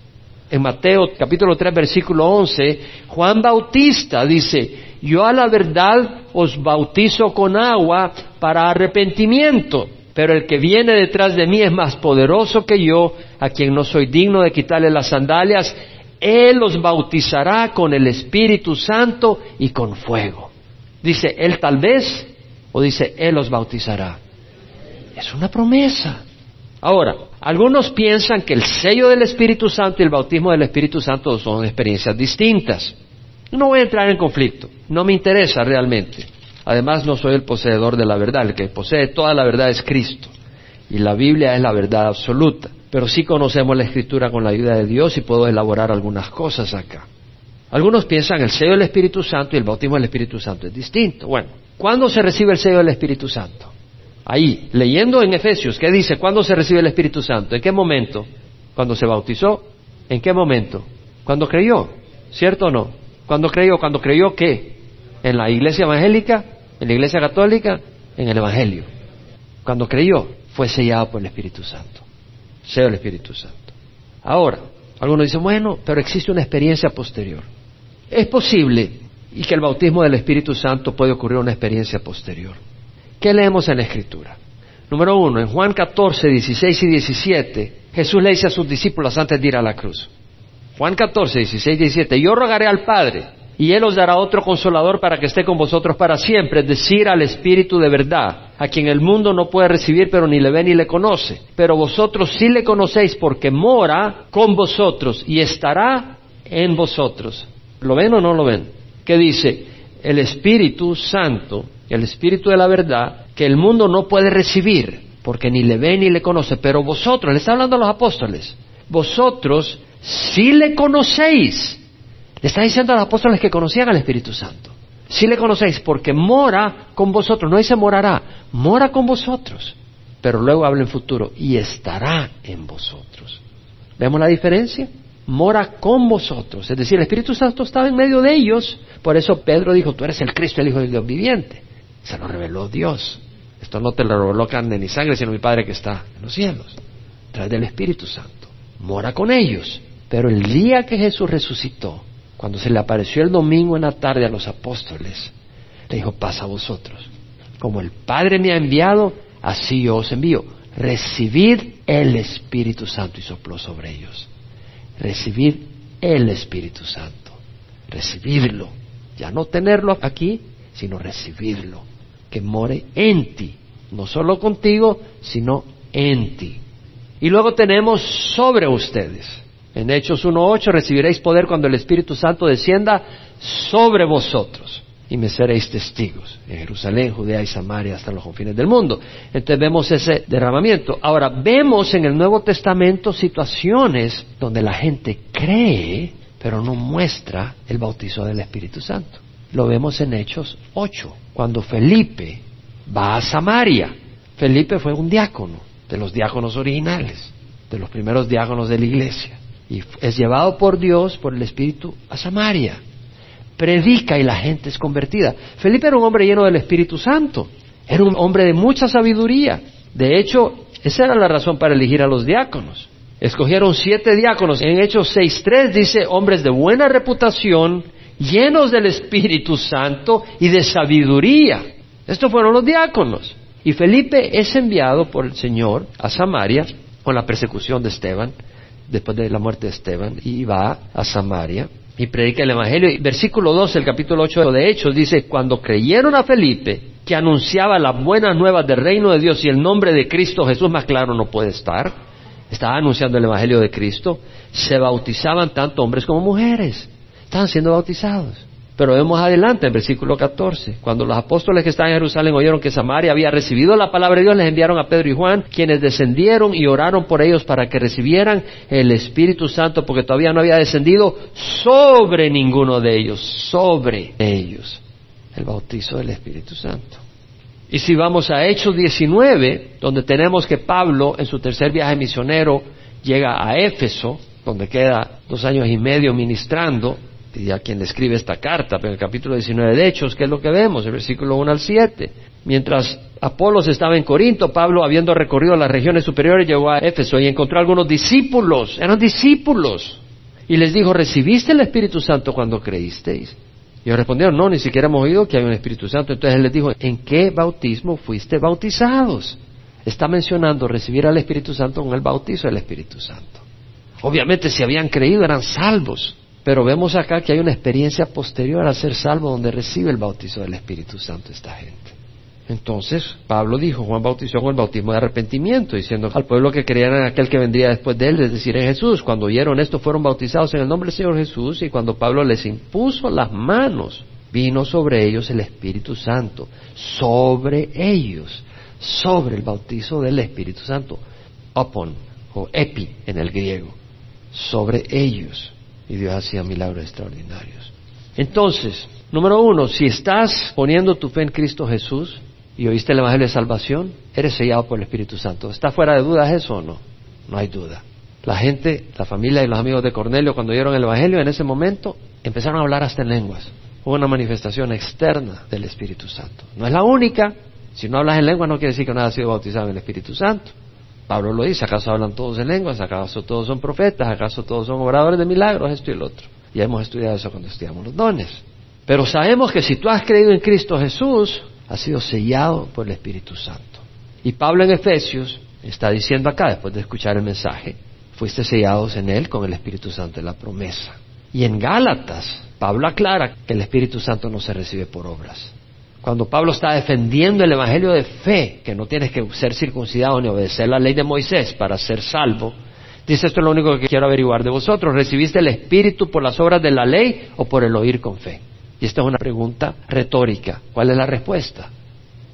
En Mateo capítulo 3 versículo 11, Juan Bautista dice, yo a la verdad os bautizo con agua para arrepentimiento, pero el que viene detrás de mí es más poderoso que yo, a quien no soy digno de quitarle las sandalias, él los bautizará con el Espíritu Santo y con fuego. Dice, Él tal vez, o dice, Él los bautizará. Es una promesa. Ahora, algunos piensan que el sello del Espíritu Santo y el bautismo del Espíritu Santo son experiencias distintas. No voy a entrar en conflicto, no me interesa realmente. Además, no soy el poseedor de la verdad, el que posee toda la verdad es Cristo. Y la Biblia es la verdad absoluta pero sí conocemos la escritura con la ayuda de Dios y puedo elaborar algunas cosas acá. Algunos piensan el sello del Espíritu Santo y el bautismo del Espíritu Santo es distinto. Bueno, ¿cuándo se recibe el sello del Espíritu Santo? Ahí, leyendo en Efesios, ¿qué dice? ¿Cuándo se recibe el Espíritu Santo? ¿En qué momento? ¿Cuando se bautizó? ¿En qué momento? ¿Cuando creyó? ¿Cierto o no? ¿Cuándo creyó? ¿Cuando creyó qué? ¿En la iglesia evangélica? ¿En la iglesia católica? En el Evangelio. Cuando creyó, fue sellado por el Espíritu Santo sea el Espíritu Santo. Ahora, algunos dicen, bueno, pero existe una experiencia posterior. Es posible y que el bautismo del Espíritu Santo puede ocurrir una experiencia posterior. ¿Qué leemos en la Escritura? Número uno, en Juan 14, 16 y 17, Jesús le dice a sus discípulos antes de ir a la cruz. Juan 14, 16 y 17, yo rogaré al Padre y Él os dará otro consolador para que esté con vosotros para siempre, es decir, al Espíritu de verdad, a quien el mundo no puede recibir, pero ni le ve ni le conoce. Pero vosotros sí le conocéis porque mora con vosotros y estará en vosotros. ¿Lo ven o no lo ven? ¿Qué dice? El Espíritu Santo, el Espíritu de la verdad, que el mundo no puede recibir, porque ni le ve ni le conoce, pero vosotros, le está hablando a los apóstoles, vosotros sí le conocéis. Le está diciendo a los apóstoles que conocían al Espíritu Santo. Sí le conocéis porque mora con vosotros. No dice morará, mora con vosotros. Pero luego habla en futuro y estará en vosotros. ¿Vemos la diferencia? Mora con vosotros. Es decir, el Espíritu Santo estaba en medio de ellos. Por eso Pedro dijo, tú eres el Cristo, el Hijo del Dios viviente. Se lo reveló Dios. Esto no te lo reveló carne ni sangre, sino mi Padre que está en los cielos. A través del Espíritu Santo. Mora con ellos. Pero el día que Jesús resucitó, cuando se le apareció el domingo en la tarde a los apóstoles, le dijo, pasa a vosotros. Como el Padre me ha enviado, así yo os envío. Recibid el Espíritu Santo y sopló sobre ellos. Recibid el Espíritu Santo. Recibidlo. Ya no tenerlo aquí, sino recibirlo. Que more en ti. No solo contigo, sino en ti. Y luego tenemos sobre ustedes. En Hechos 1.8 recibiréis poder cuando el Espíritu Santo descienda sobre vosotros y me seréis testigos en Jerusalén, Judea y Samaria hasta los confines del mundo. Entonces vemos ese derramamiento. Ahora, vemos en el Nuevo Testamento situaciones donde la gente cree, pero no muestra el bautizo del Espíritu Santo. Lo vemos en Hechos 8, cuando Felipe va a Samaria. Felipe fue un diácono, de los diáconos originales, de los primeros diáconos de la iglesia y es llevado por Dios, por el Espíritu, a Samaria. Predica y la gente es convertida. Felipe era un hombre lleno del Espíritu Santo. Era un hombre de mucha sabiduría. De hecho, esa era la razón para elegir a los diáconos. Escogieron siete diáconos. En Hechos 6.3 dice, hombres de buena reputación, llenos del Espíritu Santo y de sabiduría. Estos fueron los diáconos. Y Felipe es enviado por el Señor a Samaria con la persecución de Esteban después de la muerte de Esteban, y va a Samaria y predica el Evangelio. Y versículo 12, el capítulo 8 de Hechos, dice, cuando creyeron a Felipe, que anunciaba las buenas nuevas del reino de Dios y el nombre de Cristo Jesús, más claro no puede estar, estaba anunciando el Evangelio de Cristo, se bautizaban tanto hombres como mujeres, estaban siendo bautizados. Pero vemos adelante en versículo 14, cuando los apóstoles que estaban en Jerusalén oyeron que Samaria había recibido la palabra de Dios, les enviaron a Pedro y Juan, quienes descendieron y oraron por ellos para que recibieran el Espíritu Santo, porque todavía no había descendido sobre ninguno de ellos, sobre ellos, el bautizo del Espíritu Santo. Y si vamos a Hechos 19, donde tenemos que Pablo, en su tercer viaje misionero, llega a Éfeso, donde queda dos años y medio ministrando, y a quien le escribe esta carta, pero en el capítulo 19 de Hechos, ¿qué es lo que vemos? El versículo 1 al 7. Mientras Apolos estaba en Corinto, Pablo, habiendo recorrido las regiones superiores, llegó a Éfeso y encontró algunos discípulos, eran discípulos, y les dijo, ¿recibiste el Espíritu Santo cuando creísteis? Y ellos respondieron, no, ni siquiera hemos oído que hay un Espíritu Santo. Entonces él les dijo, ¿en qué bautismo fuiste bautizados? Está mencionando recibir al Espíritu Santo con el bautizo del Espíritu Santo. Obviamente si habían creído eran salvos. Pero vemos acá que hay una experiencia posterior a ser salvo donde recibe el bautizo del Espíritu Santo esta gente. Entonces, Pablo dijo, Juan bautizó con el bautismo de arrepentimiento, diciendo al pueblo que creían en aquel que vendría después de él, es decir, en Jesús. Cuando oyeron esto, fueron bautizados en el nombre del Señor Jesús, y cuando Pablo les impuso las manos, vino sobre ellos el Espíritu Santo, sobre ellos, sobre el bautizo del Espíritu Santo, upon, o epi en el griego, sobre ellos y Dios hacía milagros extraordinarios. Entonces, número uno, si estás poniendo tu fe en Cristo Jesús y oíste el Evangelio de Salvación, eres sellado por el Espíritu Santo. ¿Está fuera de duda eso o no? No hay duda. La gente, la familia y los amigos de Cornelio, cuando oyeron el Evangelio, en ese momento empezaron a hablar hasta en lenguas. Hubo una manifestación externa del Espíritu Santo. No es la única. Si no hablas en lenguas no quiere decir que no hayas sido bautizado en el Espíritu Santo. Pablo lo dice, ¿acaso hablan todos en lenguas? ¿Acaso todos son profetas? ¿Acaso todos son obradores de milagros? Esto y el otro. Ya hemos estudiado eso cuando estudiamos los dones. Pero sabemos que si tú has creído en Cristo Jesús, has sido sellado por el Espíritu Santo. Y Pablo en Efesios está diciendo acá, después de escuchar el mensaje, fuiste sellados en Él con el Espíritu Santo de la promesa. Y en Gálatas, Pablo aclara que el Espíritu Santo no se recibe por obras, cuando Pablo está defendiendo el Evangelio de fe, que no tienes que ser circuncidado ni obedecer la ley de Moisés para ser salvo, dice esto es lo único que quiero averiguar de vosotros. ¿Recibiste el Espíritu por las obras de la ley o por el oír con fe? Y esta es una pregunta retórica. ¿Cuál es la respuesta?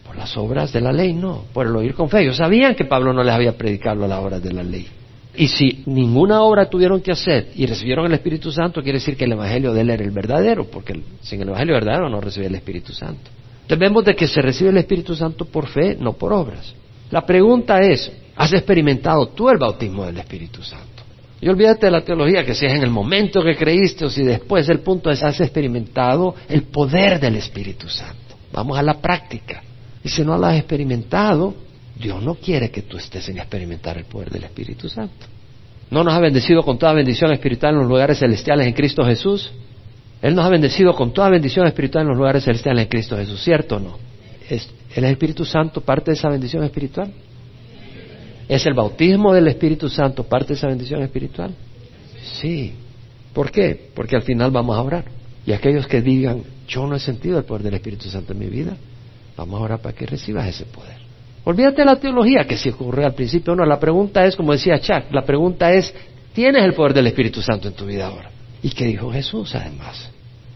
Por las obras de la ley, no, por el oír con fe. Ellos sabían que Pablo no les había predicado las obras de la ley. Y si ninguna obra tuvieron que hacer y recibieron el Espíritu Santo, quiere decir que el Evangelio de él era el verdadero, porque sin el Evangelio verdadero no recibía el Espíritu Santo. Entonces vemos de que se recibe el Espíritu Santo por fe, no por obras. La pregunta es, ¿has experimentado tú el bautismo del Espíritu Santo? Y olvídate de la teología, que si es en el momento que creíste o si después, el punto es, has experimentado el poder del Espíritu Santo. Vamos a la práctica. Y si no lo has experimentado, Dios no quiere que tú estés en experimentar el poder del Espíritu Santo. ¿No nos ha bendecido con toda bendición espiritual en los lugares celestiales en Cristo Jesús? Él nos ha bendecido con toda bendición espiritual en los lugares celestiales en Cristo Jesús, ¿cierto o no? ¿Es el Espíritu Santo parte de esa bendición espiritual? ¿Es el bautismo del Espíritu Santo parte de esa bendición espiritual? Sí. ¿Por qué? Porque al final vamos a orar. Y aquellos que digan, yo no he sentido el poder del Espíritu Santo en mi vida, vamos a orar para que recibas ese poder. Olvídate de la teología, que si ocurre al principio no. La pregunta es, como decía Chuck, la pregunta es, ¿tienes el poder del Espíritu Santo en tu vida ahora? ¿Y qué dijo Jesús además?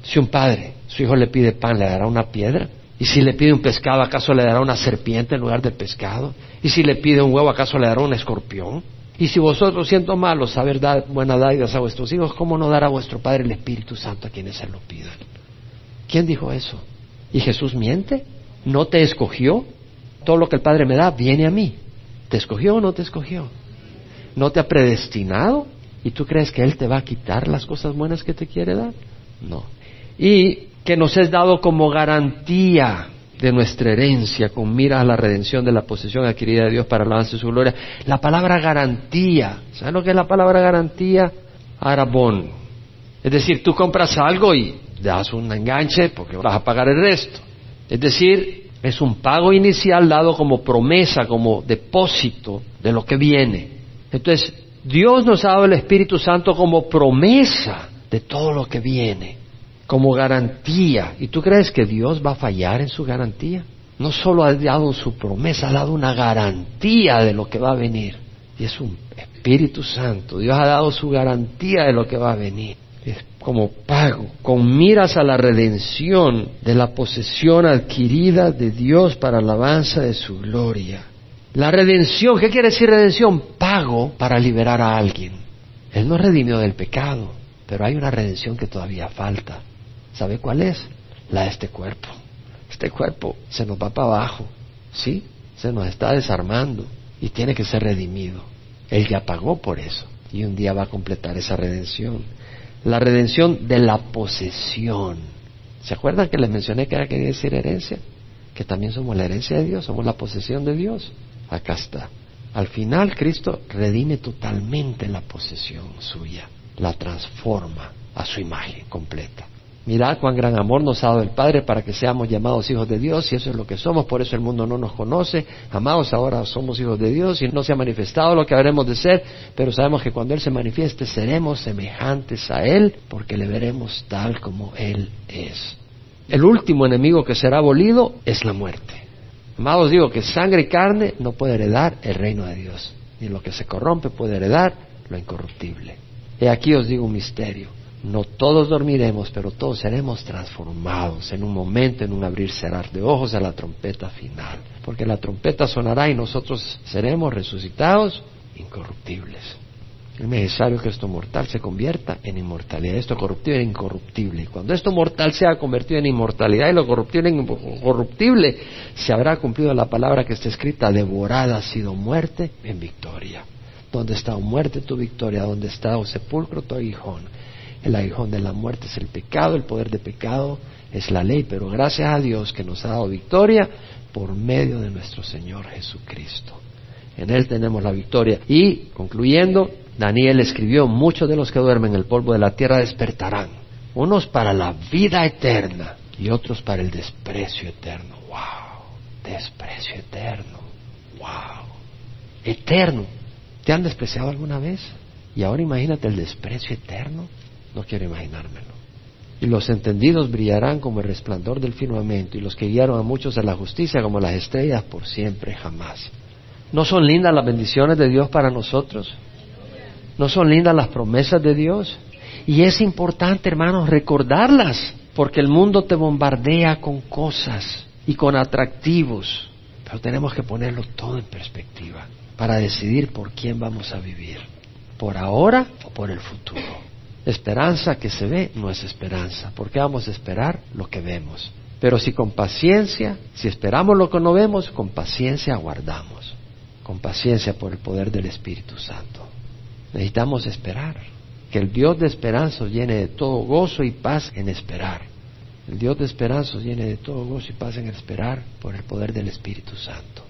Si un padre, su hijo le pide pan, ¿le dará una piedra? ¿Y si le pide un pescado, acaso le dará una serpiente en lugar del pescado? ¿Y si le pide un huevo, acaso le dará un escorpión? Y si vosotros, siendo malos, saber dar buena dádivas a vuestros hijos, ¿cómo no dará vuestro Padre el Espíritu Santo a quienes se lo pidan? ¿Quién dijo eso? ¿Y Jesús miente? ¿No te escogió? Todo lo que el Padre me da viene a mí. ¿Te escogió o no te escogió? ¿No te ha predestinado? ¿Y tú crees que Él te va a quitar las cosas buenas que te quiere dar? No. Y que nos es dado como garantía de nuestra herencia con miras a la redención de la posesión adquirida de Dios para el avance de su gloria. La palabra garantía, ¿sabes lo que es la palabra garantía? Arabón. Es decir, tú compras algo y das un enganche porque vas a pagar el resto. Es decir, es un pago inicial dado como promesa, como depósito de lo que viene. Entonces, Dios nos ha dado el Espíritu Santo como promesa de todo lo que viene, como garantía. ¿Y tú crees que Dios va a fallar en su garantía? No solo ha dado su promesa, ha dado una garantía de lo que va a venir. Y es un Espíritu Santo. Dios ha dado su garantía de lo que va a venir. Es como pago, con miras a la redención de la posesión adquirida de Dios para alabanza de su gloria. La redención, ¿qué quiere decir redención? Pago para liberar a alguien. Él no redimió del pecado, pero hay una redención que todavía falta. ¿Sabe cuál es? La de este cuerpo. Este cuerpo se nos va para abajo, ¿sí? Se nos está desarmando y tiene que ser redimido. Él ya pagó por eso y un día va a completar esa redención. La redención de la posesión. ¿Se acuerdan que les mencioné que era quería decir herencia? Que también somos la herencia de Dios, somos la posesión de Dios. Acá está. Al final Cristo redime totalmente la posesión suya, la transforma a su imagen completa. Mirad cuán gran amor nos ha dado el Padre para que seamos llamados hijos de Dios, y eso es lo que somos, por eso el mundo no nos conoce. Amados, ahora somos hijos de Dios y no se ha manifestado lo que habremos de ser, pero sabemos que cuando Él se manifieste seremos semejantes a Él, porque le veremos tal como Él es. El último enemigo que será abolido es la muerte. Amados, digo que sangre y carne no puede heredar el reino de Dios, ni lo que se corrompe puede heredar lo incorruptible. Y aquí os digo un misterio. No todos dormiremos, pero todos seremos transformados en un momento, en un abrir cerrar de ojos a la trompeta final. Porque la trompeta sonará y nosotros seremos resucitados incorruptibles. Es necesario que esto mortal se convierta en inmortalidad, esto corruptible en incorruptible. Cuando esto mortal sea convertido en inmortalidad y lo corruptible en incorruptible, se habrá cumplido la palabra que está escrita, devorada ha sido muerte en victoria. ¿Dónde está muerte tu victoria? ¿Dónde está o sepulcro tu aguijón? El aguijón de la muerte es el pecado, el poder de pecado es la ley, pero gracias a Dios que nos ha dado victoria por medio de nuestro Señor Jesucristo. En Él tenemos la victoria. Y, concluyendo, Daniel escribió, muchos de los que duermen en el polvo de la tierra despertarán, unos para la vida eterna y otros para el desprecio eterno. ¡Wow! Desprecio eterno. ¡Wow! Eterno. ¿Te han despreciado alguna vez? Y ahora imagínate el desprecio eterno. No quiero imaginármelo. Y los entendidos brillarán como el resplandor del firmamento, y los que guiaron a muchos a la justicia como las estrellas por siempre jamás. ¿No son lindas las bendiciones de Dios para nosotros? ¿No son lindas las promesas de Dios? Y es importante, hermanos, recordarlas, porque el mundo te bombardea con cosas y con atractivos, pero tenemos que ponerlo todo en perspectiva para decidir por quién vamos a vivir. ¿Por ahora o por el futuro? Esperanza que se ve no es esperanza, porque vamos a esperar lo que vemos. Pero si con paciencia, si esperamos lo que no vemos, con paciencia aguardamos, con paciencia por el poder del Espíritu Santo. Necesitamos esperar, que el Dios de esperanza os llene de todo gozo y paz en esperar. El Dios de esperanza os llene de todo gozo y paz en esperar por el poder del Espíritu Santo.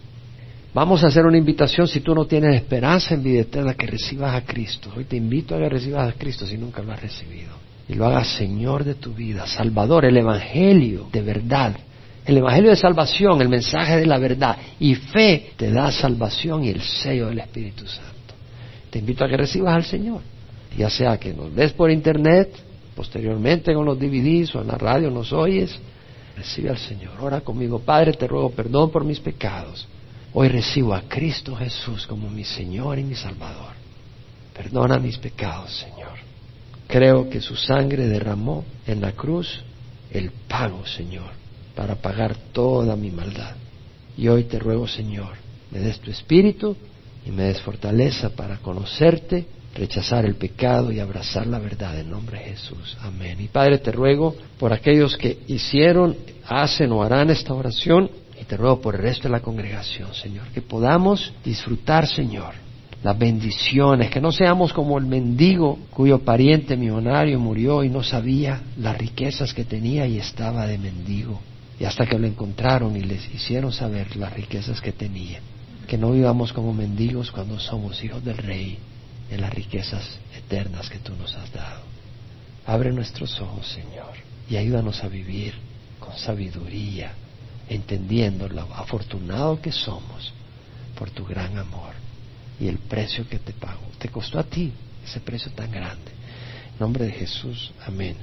Vamos a hacer una invitación si tú no tienes esperanza en vida eterna que recibas a Cristo. Hoy te invito a que recibas a Cristo si nunca lo has recibido. Y lo hagas Señor de tu vida, Salvador, el Evangelio de verdad. El Evangelio de salvación, el mensaje de la verdad y fe te da salvación y el sello del Espíritu Santo. Te invito a que recibas al Señor. Ya sea que nos ves por internet, posteriormente con los DVDs o en la radio nos oyes, recibe al Señor. Ora conmigo, Padre, te ruego perdón por mis pecados. Hoy recibo a Cristo Jesús como mi Señor y mi Salvador. Perdona mis pecados, Señor. Creo que su sangre derramó en la cruz el pago, Señor, para pagar toda mi maldad. Y hoy te ruego, Señor, me des tu espíritu y me des fortaleza para conocerte, rechazar el pecado y abrazar la verdad en nombre de Jesús. Amén. Y Padre, te ruego por aquellos que hicieron, hacen o harán esta oración te ruego por el resto de la congregación, Señor, que podamos disfrutar, Señor, las bendiciones, que no seamos como el mendigo cuyo pariente millonario murió y no sabía las riquezas que tenía y estaba de mendigo. Y hasta que lo encontraron y les hicieron saber las riquezas que tenía que no vivamos como mendigos cuando somos hijos del Rey en las riquezas eternas que tú nos has dado. Abre nuestros ojos, Señor, y ayúdanos a vivir con sabiduría, entendiendo lo afortunado que somos por tu gran amor y el precio que te pago. Te costó a ti ese precio tan grande. En nombre de Jesús, amén.